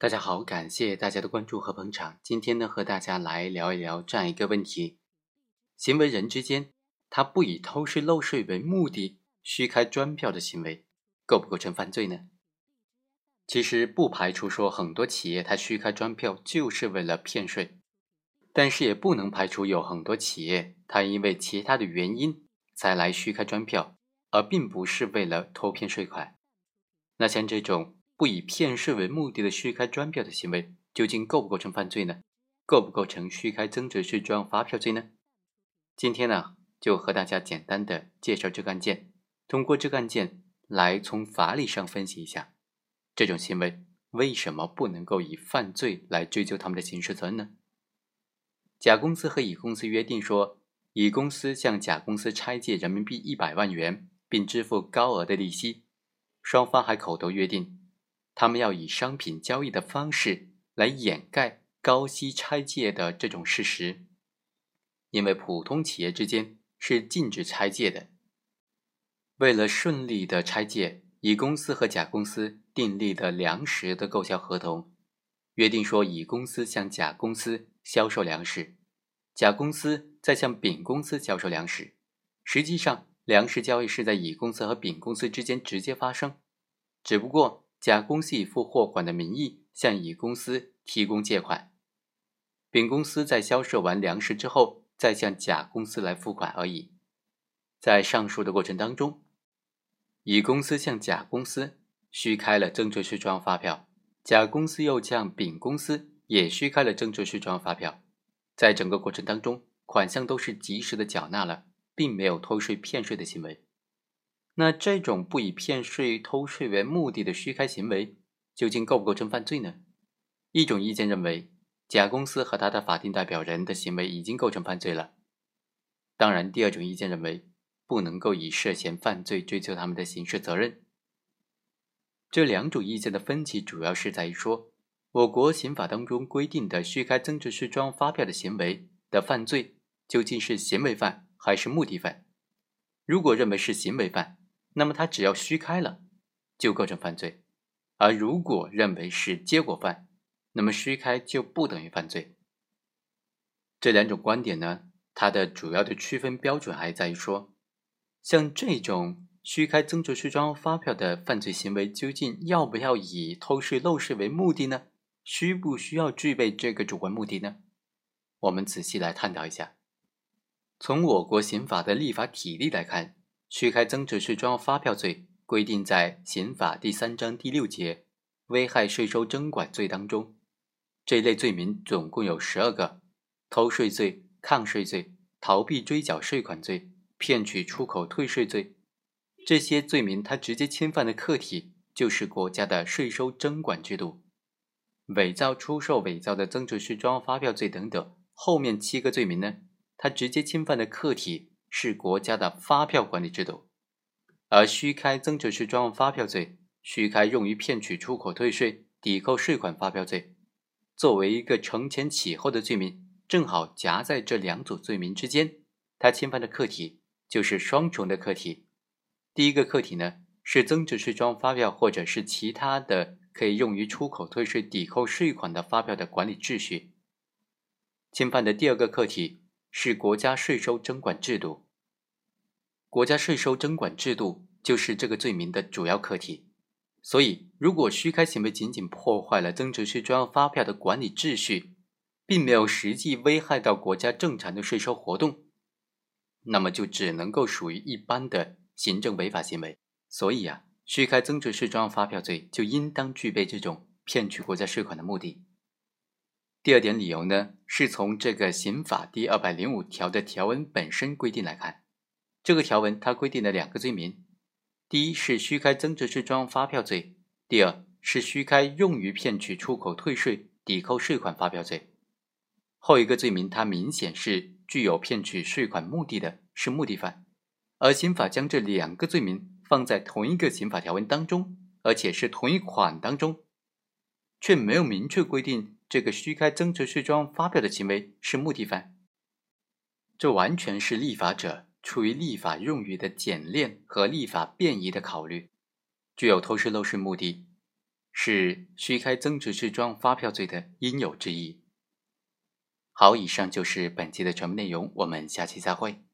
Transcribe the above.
大家好，感谢大家的关注和捧场。今天呢，和大家来聊一聊这样一个问题：行为人之间，他不以偷税漏税为目的虚开专票的行为，构不构成犯罪呢？其实不排除说很多企业他虚开专票就是为了骗税，但是也不能排除有很多企业他因为其他的原因才来虚开专票，而并不是为了偷骗税款。那像这种。不以骗税为目的的虚开专票的行为，究竟构不构成犯罪呢？构不构成虚开增值税专用发票罪呢？今天呢，就和大家简单的介绍这个案件，通过这个案件来从法理上分析一下，这种行为为什么不能够以犯罪来追究他们的刑事责任呢？甲公司和乙公司约定说，乙公司向甲公司拆借人民币一百万元，并支付高额的利息，双方还口头约定。他们要以商品交易的方式来掩盖高息拆借的这种事实，因为普通企业之间是禁止拆借的。为了顺利的拆借，乙公司和甲公司订立的粮食的购销合同，约定说，乙公司向甲公司销售粮食，甲公司再向丙公司销售粮食。实际上，粮食交易是在乙公司和丙公司之间直接发生，只不过。甲公司以付货款的名义向乙公司提供借款，丙公司在销售完粮食之后再向甲公司来付款而已。在上述的过程当中，乙公司向甲公司虚开了增值税专用发票，甲公司又向丙公司也虚开了增值税专用发票。在整个过程当中，款项都是及时的缴纳了，并没有偷税骗税的行为。那这种不以骗税、偷税为目的的虚开行为，究竟构不构成犯罪呢？一种意见认为，甲公司和他的法定代表人的行为已经构成犯罪了。当然，第二种意见认为，不能够以涉嫌犯罪追究他们的刑事责任。这两种意见的分歧主要是在于说，我国刑法当中规定的虚开增值税专用发票的行为的犯罪，究竟是行为犯还是目的犯？如果认为是行为犯，那么他只要虚开了，就构成犯罪；而如果认为是结果犯，那么虚开就不等于犯罪。这两种观点呢，它的主要的区分标准还在于说，像这种虚开增值税专用发票的犯罪行为，究竟要不要以偷税漏税为目的呢？需不需要具备这个主观目的呢？我们仔细来探讨一下。从我国刑法的立法体例来看。虚开增值税专用发票罪规定在刑法第三章第六节危害税收征管罪当中，这一类罪名总共有十二个：偷税罪、抗税罪、逃避追缴税款罪、骗取出口退税罪。这些罪名它直接侵犯的客体就是国家的税收征管制度。伪造、出售伪造的增值税专用发票罪等等，后面七个罪名呢，它直接侵犯的客体。是国家的发票管理制度，而虚开增值税专用发票罪、虚开用于骗取出口退税、抵扣税款发票罪，作为一个承前启后的罪名，正好夹在这两组罪名之间。它侵犯的客体就是双重的客体。第一个客体呢，是增值税专用发票或者是其他的可以用于出口退税、抵扣税款的发票的管理秩序。侵犯的第二个客体。是国家税收征管制度，国家税收征管制度就是这个罪名的主要课题。所以，如果虚开行为仅仅破坏了增值税专用发票的管理秩序，并没有实际危害到国家正常的税收活动，那么就只能够属于一般的行政违法行为。所以啊，虚开增值税专用发票罪就应当具备这种骗取国家税款的目的。第二点理由呢，是从这个刑法第二百零五条的条文本身规定来看，这个条文它规定了两个罪名，第一是虚开增值税专用发票罪，第二是虚开用于骗取出口退税、抵扣税款发票罪。后一个罪名它明显是具有骗取税款目的的，是目的犯，而刑法将这两个罪名放在同一个刑法条文当中，而且是同一款当中，却没有明确规定。这个虚开增值税专用发票的行为是目的犯，这完全是立法者出于立法用语的简练和立法便宜的考虑，具有偷税漏税目的。是虚开增值税专用发票罪的应有之义。好，以上就是本期的全部内容，我们下期再会。